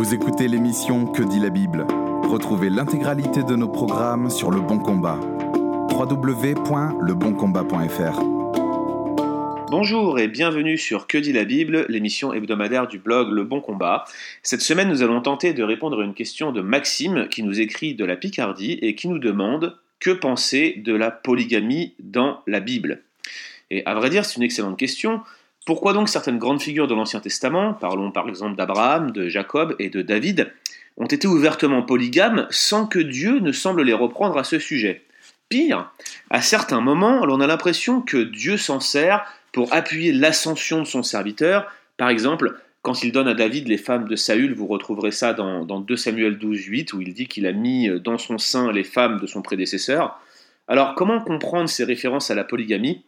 Vous écoutez l'émission Que dit la Bible? Retrouvez l'intégralité de nos programmes sur Le Bon Combat. www.leboncombat.fr Bonjour et bienvenue sur Que dit la Bible, l'émission hebdomadaire du blog Le Bon Combat. Cette semaine, nous allons tenter de répondre à une question de Maxime qui nous écrit de la Picardie et qui nous demande que penser de la polygamie dans la Bible? Et à vrai dire, c'est une excellente question. Pourquoi donc certaines grandes figures de l'Ancien Testament, parlons par exemple d'Abraham, de Jacob et de David, ont été ouvertement polygames sans que Dieu ne semble les reprendre à ce sujet? Pire, à certains moments, l'on a l'impression que Dieu s'en sert pour appuyer l'ascension de son serviteur. Par exemple, quand il donne à David les femmes de Saül, vous retrouverez ça dans, 2 Samuel 12, 8, où il dit qu'il a mis dans son sein les femmes de son prédécesseur. Alors, comment comprendre ces références à la polygamie?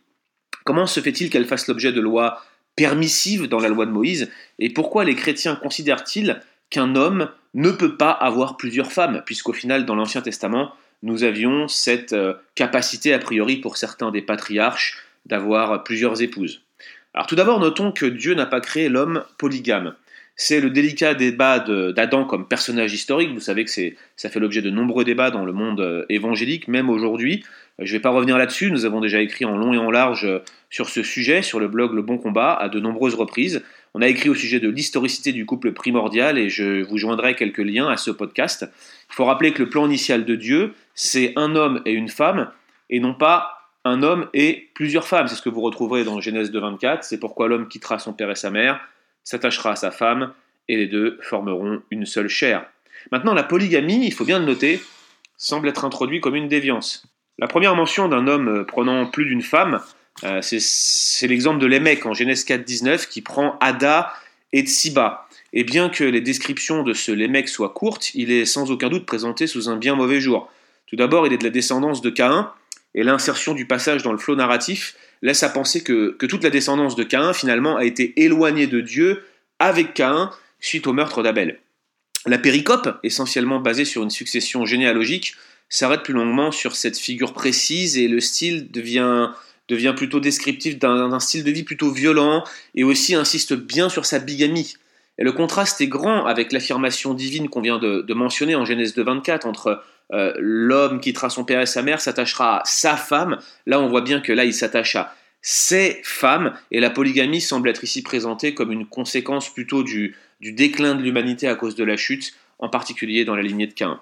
Comment se fait-il qu'elles fassent l'objet de lois permissives dans la loi de Moïse Et pourquoi les chrétiens considèrent-ils qu'un homme ne peut pas avoir plusieurs femmes Puisqu'au final, dans l'Ancien Testament, nous avions cette euh, capacité, a priori, pour certains des patriarches, d'avoir plusieurs épouses. Alors tout d'abord, notons que Dieu n'a pas créé l'homme polygame. C'est le délicat débat d'Adam comme personnage historique. Vous savez que ça fait l'objet de nombreux débats dans le monde euh, évangélique, même aujourd'hui. Euh, je ne vais pas revenir là-dessus, nous avons déjà écrit en long et en large euh, sur ce sujet, sur le blog Le Bon Combat, à de nombreuses reprises. On a écrit au sujet de l'historicité du couple primordial et je vous joindrai quelques liens à ce podcast. Il faut rappeler que le plan initial de Dieu, c'est un homme et une femme, et non pas un homme et plusieurs femmes. C'est ce que vous retrouverez dans Genèse 2.24. C'est pourquoi l'homme quittera son père et sa mère, s'attachera à sa femme, et les deux formeront une seule chair. Maintenant, la polygamie, il faut bien le noter, semble être introduite comme une déviance. La première mention d'un homme euh, prenant plus d'une femme, euh, c'est l'exemple de Lémec en Genèse 4.19 qui prend Ada et Tsiba. Et bien que les descriptions de ce Lémec soient courtes, il est sans aucun doute présenté sous un bien mauvais jour. Tout d'abord, il est de la descendance de Caïn, et l'insertion du passage dans le flot narratif laisse à penser que, toute la descendance de Caïn finalement a été éloignée de Dieu avec Caïn suite au meurtre d'Abel. La péricope, essentiellement basée sur une succession généalogique, s'arrête plus longuement sur cette figure précise et le style devient, devient plutôt descriptif d'un style de vie plutôt violent et aussi insiste bien sur sa bigamie. Et le contraste est grand avec l'affirmation divine qu'on vient de, mentionner en Genèse 2, 24 entre euh, l'homme quittera son père et sa mère, s'attachera à sa femme. Là, on voit bien que là, il s'attache à ses femmes, et la polygamie semble être ici présentée comme une conséquence plutôt du, déclin de l'humanité à cause de la chute, en particulier dans la lignée de Cain.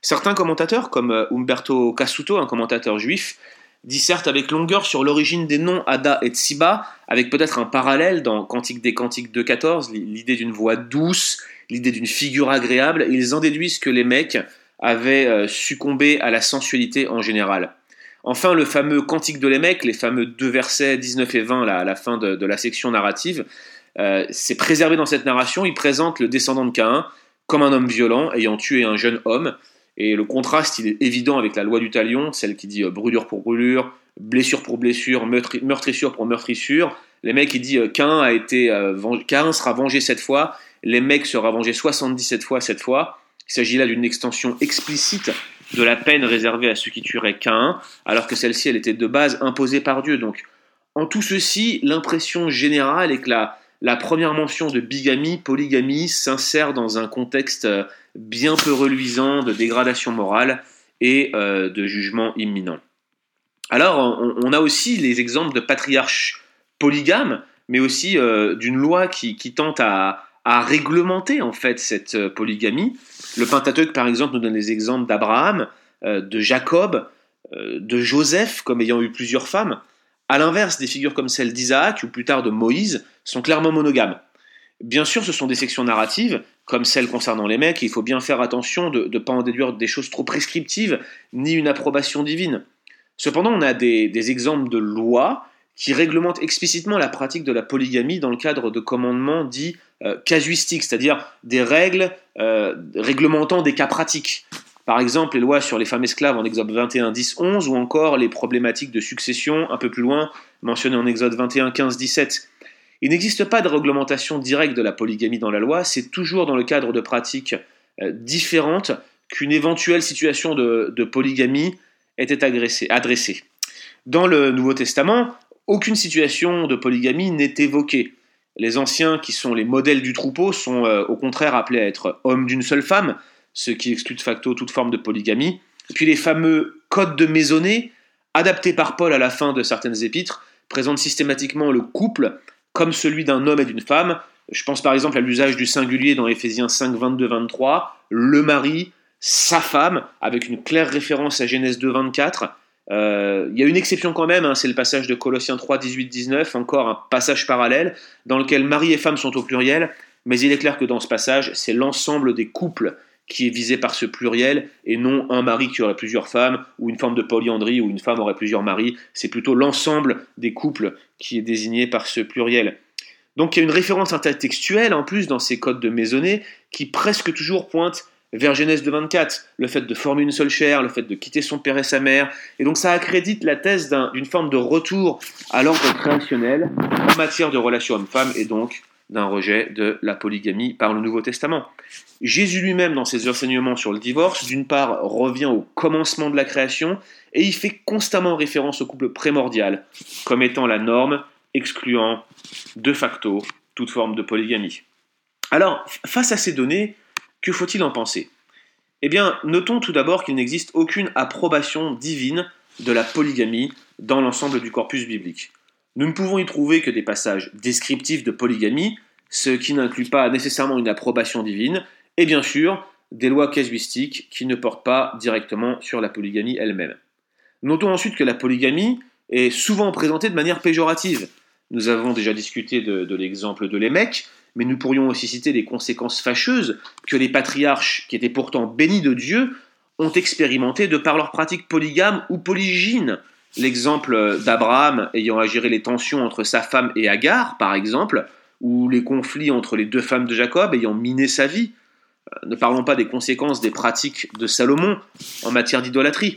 Certains commentateurs, comme euh, Umberto Cassuto, un commentateur juif, dissertent avec longueur sur l'origine des noms Ada et Tsiba, avec peut-être un parallèle dans Cantique des Cantiques 2.14, l'idée d'une voix douce, l'idée d'une figure agréable. Ils en déduisent que les mecs avaient euh, succombé à la sensualité en général. Enfin, le fameux Cantique de Lémec, les fameux deux versets 19 et 20 à la fin de, la section narrative, euh, c'est préservé dans cette narration. Il présente le descendant de Caïn comme un homme violent ayant tué un jeune homme. Et le contraste, il est évident avec la loi du talion, celle qui dit euh, brûlure pour brûlure, blessure pour blessure, meurtrissure pour meurtrissure. Les mecs, il dit Caïn a été, Caïn sera vengé cette fois, les mecs sera vengé 77 fois cette fois. Il s'agit là d'une extension explicite de la peine réservée à ceux qui tueraient Cain, alors que celle-ci, elle était de base imposée par Dieu. Donc, en tout ceci, l'impression générale est que la, première mention de bigamie, polygamie, s'insère dans un contexte euh, bien peu reluisant de dégradation morale et euh, de jugement imminent. Alors, on, a aussi les exemples de patriarches polygames, mais aussi euh, d'une loi qui, tente à, réglementer en fait cette euh, polygamie. Le Pentateuque, par exemple, nous donne les exemples d'Abraham, de Jacob, de Joseph comme ayant eu plusieurs femmes. À l'inverse, des figures comme celle d'Isaac ou plus tard de Moïse sont clairement monogames. Bien sûr, ce sont des sections narratives, comme celles concernant les mecs, il faut bien faire attention de ne pas en déduire des choses trop prescriptives, ni une approbation divine. Cependant, on a des, des exemples de lois qui réglementent explicitement la pratique de la polygamie dans le cadre de commandements dits euh, casuistiques, c'est-à-dire des règles euh, réglementant des cas pratiques. Par exemple, les lois sur les femmes esclaves en Exode 21, 10, 11, ou encore les problématiques de succession un peu plus loin, mentionnées en Exode 21, 15, 17. Il n'existe pas de réglementation directe de la polygamie dans la loi, c'est toujours dans le cadre de pratiques euh, différentes qu'une éventuelle situation de, polygamie était adressée. Dans le Nouveau Testament, aucune situation de polygamie n'est évoquée. Les anciens, qui sont les modèles du troupeau, sont euh, au contraire appelés à être hommes d'une seule femme, ce qui exclut de facto toute forme de polygamie. Puis les fameux codes de maisonnée, adaptés par Paul à la fin de certaines épîtres, présentent systématiquement le couple comme celui d'un homme et d'une femme. Je pense par exemple à l'usage du singulier dans Éphésiens 5, 22, 23, le mari, sa femme, avec une claire référence à Genèse 2, 24. Euh, il y a une exception quand même, hein, c'est le passage de Colossiens 3, 18, 19, encore un passage parallèle, dans lequel mari et femme sont au pluriel, mais il est clair que dans ce passage, c'est l'ensemble des couples qui est visé par ce pluriel, et non un mari qui aurait plusieurs femmes, ou une forme de polyandrie, où une femme aurait plusieurs maris, c'est plutôt l'ensemble des couples qui est désigné par ce pluriel. Donc il y a une référence intertextuelle en plus dans ces codes de maisonnée qui presque toujours pointe vers Genèse de 24, le fait de former une seule chair, le fait de quitter son père et sa mère. Et donc ça accrédite la thèse d'une forme de retour à l'ordre créationnel en matière de relations hommes-femmes et donc d'un rejet de la polygamie par le Nouveau Testament. Jésus lui-même, dans ses enseignements sur le divorce, d'une part revient au commencement de la création et il fait constamment référence au couple primordial comme étant la norme, excluant de facto toute forme de polygamie. Alors, face à ces données, que faut-il en penser? Eh bien, notons tout d'abord qu'il n'existe aucune approbation divine de la polygamie dans l'ensemble du corpus biblique. Nous ne pouvons y trouver que des passages descriptifs de polygamie, ce qui n'inclut pas nécessairement une approbation divine, et bien sûr des lois casuistiques qui ne portent pas directement sur la polygamie elle-même. Notons ensuite que la polygamie est souvent présentée de manière péjorative. Nous avons déjà discuté de, l'exemple de l'émec, mais nous pourrions aussi citer les conséquences fâcheuses que les patriarches, qui étaient pourtant bénis de Dieu, ont expérimentées de par leur pratique polygame ou polygyne. L'exemple d'Abraham ayant à les tensions entre sa femme et Agar, par exemple, ou les conflits entre les deux femmes de Jacob ayant miné sa vie. Euh, ne parlons pas des conséquences des pratiques de Salomon en matière d'idolâtrie.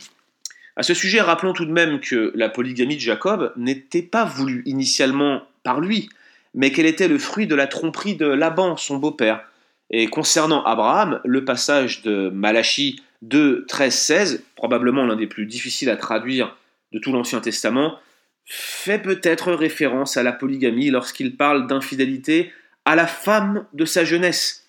À ce sujet, rappelons tout de même que la polygamie de Jacob n'était pas voulue initialement par lui, mais qu'elle était le fruit de la tromperie de Laban, son beau-père. Et concernant Abraham, le passage de Malachie 2, 13, 16, probablement l'un des plus difficiles à traduire de tout l'Ancien Testament, fait peut-être référence à la polygamie lorsqu'il parle d'infidélité à la femme de sa jeunesse.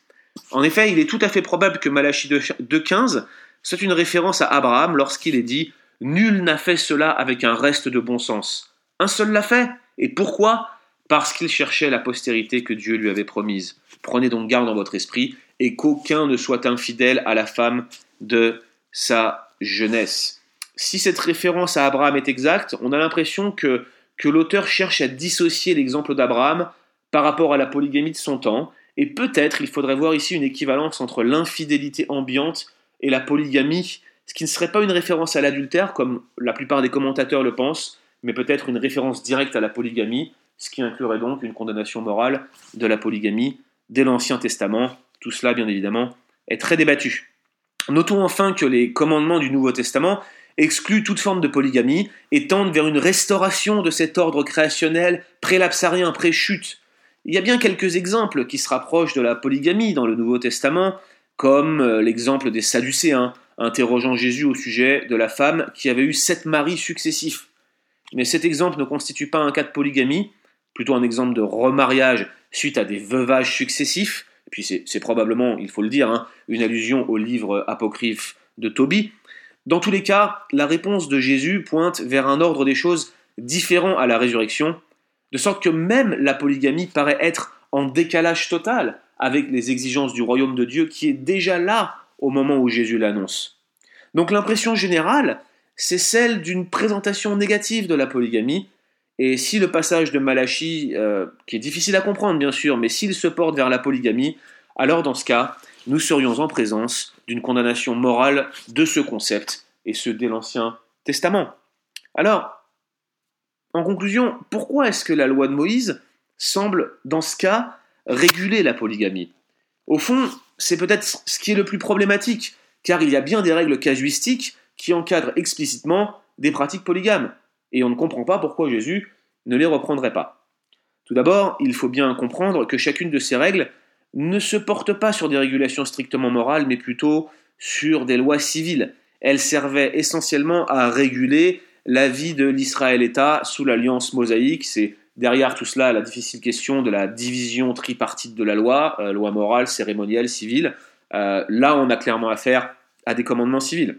En effet, il est tout à fait probable que Malachie 2.15 soit une référence à Abraham lorsqu'il est dit Nul n'a fait cela avec un reste de bon sens. Un seul l'a fait. Et pourquoi? Parce qu'il cherchait la postérité que Dieu lui avait promise. Prenez donc garde dans votre esprit, et qu'aucun ne soit infidèle à la femme de sa jeunesse. Si cette référence à Abraham est exacte, on a l'impression que, l'auteur cherche à dissocier l'exemple d'Abraham par rapport à la polygamie de son temps, et peut-être il faudrait voir ici une équivalence entre l'infidélité ambiante et la polygamie, ce qui ne serait pas une référence à l'adultère, comme la plupart des commentateurs le pensent, mais peut-être une référence directe à la polygamie, ce qui inclurait donc une condamnation morale de la polygamie dès l'Ancien Testament. Tout cela, bien évidemment, est très débattu. Notons enfin que les commandements du Nouveau Testament excluent toute forme de polygamie et tendent vers une restauration de cet ordre créationnel prélapsarien, pré-chute. Il y a bien quelques exemples qui se rapprochent de la polygamie dans le Nouveau Testament, comme euh, l'exemple des Sadducéens, interrogeant Jésus au sujet de la femme qui avait eu sept maris successifs. Mais cet exemple ne constitue pas un cas de polygamie, plutôt un exemple de remariage suite à des veuvages successifs, et puis c'est probablement, il faut le dire, hein, une allusion au livre apocryphe de Tobie. Dans tous les cas, la réponse de Jésus pointe vers un ordre des choses différent à la résurrection, de sorte que même la polygamie paraît être en décalage total avec les exigences du royaume de Dieu qui est déjà là au moment où Jésus l'annonce. Donc l'impression générale, c'est celle d'une présentation négative de la polygamie, et si le passage de Malachi, euh, qui est difficile à comprendre bien sûr, mais s'il se porte vers la polygamie, alors dans ce cas, nous serions en présence d'une condamnation morale de ce concept, et ce dès l'Ancien Testament. Alors, en conclusion, pourquoi est-ce que la loi de Moïse semble, dans ce cas, réguler la polygamie? Au fond, c'est peut-être ce qui est le plus problématique, car il y a bien des règles casuistiques qui encadrent explicitement des pratiques polygames et on ne comprend pas pourquoi Jésus ne les reprendrait pas. Tout d'abord, il faut bien comprendre que chacune de ces règles ne se porte pas sur des régulations strictement morales, mais plutôt sur des lois civiles. Elles servaient essentiellement à réguler la vie de l'Israël-État sous l'alliance mosaïque, c'est derrière tout cela la difficile question de la division tripartite de la loi, euh, loi morale, cérémonielle, civile. Euh, là, on a clairement affaire à des commandements civils.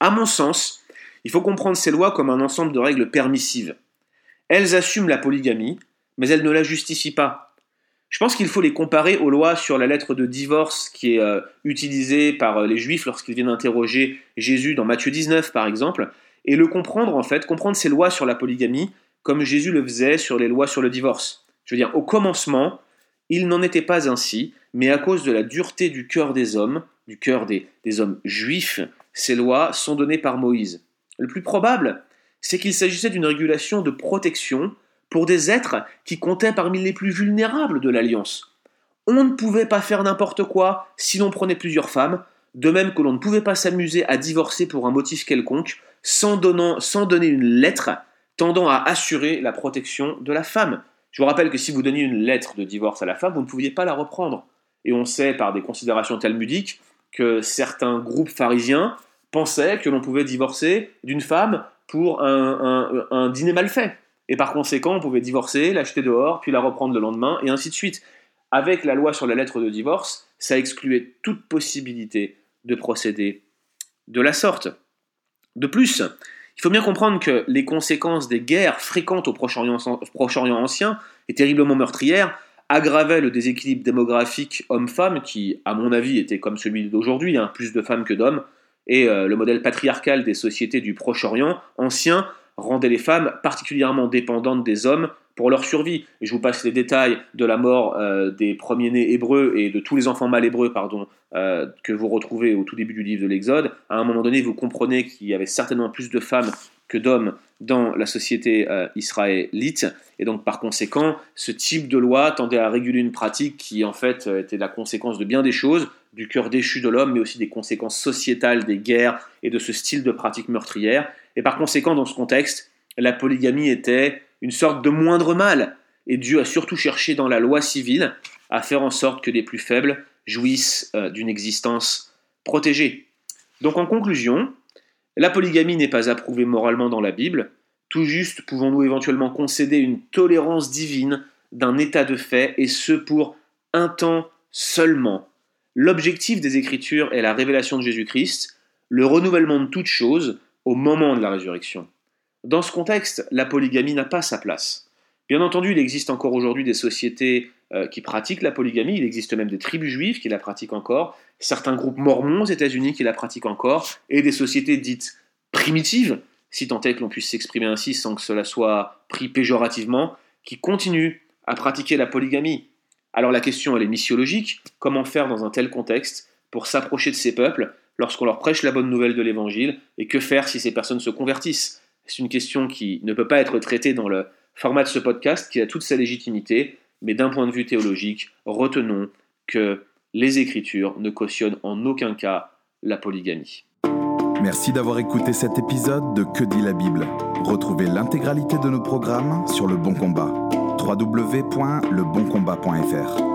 À mon sens, il faut comprendre ces lois comme un ensemble de règles permissives. Elles assument la polygamie, mais elles ne la justifient pas. Je pense qu'il faut les comparer aux lois sur la lettre de divorce qui est euh, utilisée par les Juifs lorsqu'ils viennent interroger Jésus dans Matthieu 19 par exemple, et le comprendre en fait, comprendre ces lois sur la polygamie comme Jésus le faisait sur les lois sur le divorce. Je veux dire, au commencement, il n'en était pas ainsi, mais à cause de la dureté du cœur des hommes, du cœur des hommes juifs, ces lois sont données par Moïse. Le plus probable, c'est qu'il s'agissait d'une régulation de protection pour des êtres qui comptaient parmi les plus vulnérables de l'Alliance. On ne pouvait pas faire n'importe quoi si l'on prenait plusieurs femmes, de même que l'on ne pouvait pas s'amuser à divorcer pour un motif quelconque sans, sans donner une lettre tendant à assurer la protection de la femme. Je vous rappelle que si vous donniez une lettre de divorce à la femme, vous ne pouviez pas la reprendre. Et on sait par des considérations talmudiques que certains groupes pharisiens pensaient que l'on pouvait divorcer d'une femme pour un, dîner mal fait. Et par conséquent, on pouvait divorcer, l'acheter dehors, puis la reprendre le lendemain, et ainsi de suite. Avec la loi sur la lettre de divorce, ça excluait toute possibilité de procéder de la sorte. De plus, il faut bien comprendre que les conséquences des guerres fréquentes au Proche-Orient ancien et terriblement meurtrières aggravaient le déséquilibre démographique homme-femme qui, à mon avis, était comme celui d'aujourd'hui, hein, plus de femmes que d'hommes, et euh, le modèle patriarcal des sociétés du Proche-Orient ancien rendait les femmes particulièrement dépendantes des hommes pour leur survie. Et je vous passe les détails de la mort euh, des premiers-nés hébreux et de tous les enfants mâles hébreux pardon, euh, que vous retrouvez au tout début du livre de l'Exode. À un moment donné, vous comprenez qu'il y avait certainement plus de femmes que d'hommes dans la société euh, israélite. Et donc, par conséquent, ce type de loi tendait à réguler une pratique qui, en fait, était la conséquence de bien des choses, du cœur déchu de l'homme, mais aussi des conséquences sociétales des guerres et de ce style de pratique meurtrière. Et par conséquent, dans ce contexte, la polygamie était une sorte de moindre mal, et Dieu a surtout cherché dans la loi civile à faire en sorte que les plus faibles jouissent euh, d'une existence protégée. Donc en conclusion, la polygamie n'est pas approuvée moralement dans la Bible, tout juste pouvons-nous éventuellement concéder une tolérance divine d'un état de fait, et ce pour un temps seulement. L'objectif des Écritures est la révélation de Jésus-Christ, le renouvellement de toutes choses au moment de la résurrection. Dans ce contexte, la polygamie n'a pas sa place. Bien entendu, il existe encore aujourd'hui des sociétés euh, qui pratiquent la polygamie, il existe même des tribus juives qui la pratiquent encore, certains groupes mormons aux États-Unis qui la pratiquent encore, et des sociétés dites primitives, si tant est que l'on puisse s'exprimer ainsi sans que cela soit pris péjorativement, qui continuent à pratiquer la polygamie. Alors la question elle est missiologique, comment faire dans un tel contexte pour s'approcher de ces peuples lorsqu'on leur prêche la bonne nouvelle de l'Évangile, et que faire si ces personnes se convertissent? C'est une question qui ne peut pas être traitée dans le format de ce podcast, qui a toute sa légitimité, mais d'un point de vue théologique, retenons que les Écritures ne cautionnent en aucun cas la polygamie. Merci d'avoir écouté cet épisode de Que dit la Bible Retrouvez l'intégralité de nos programmes sur Le Bon Combat. www.leboncombat.fr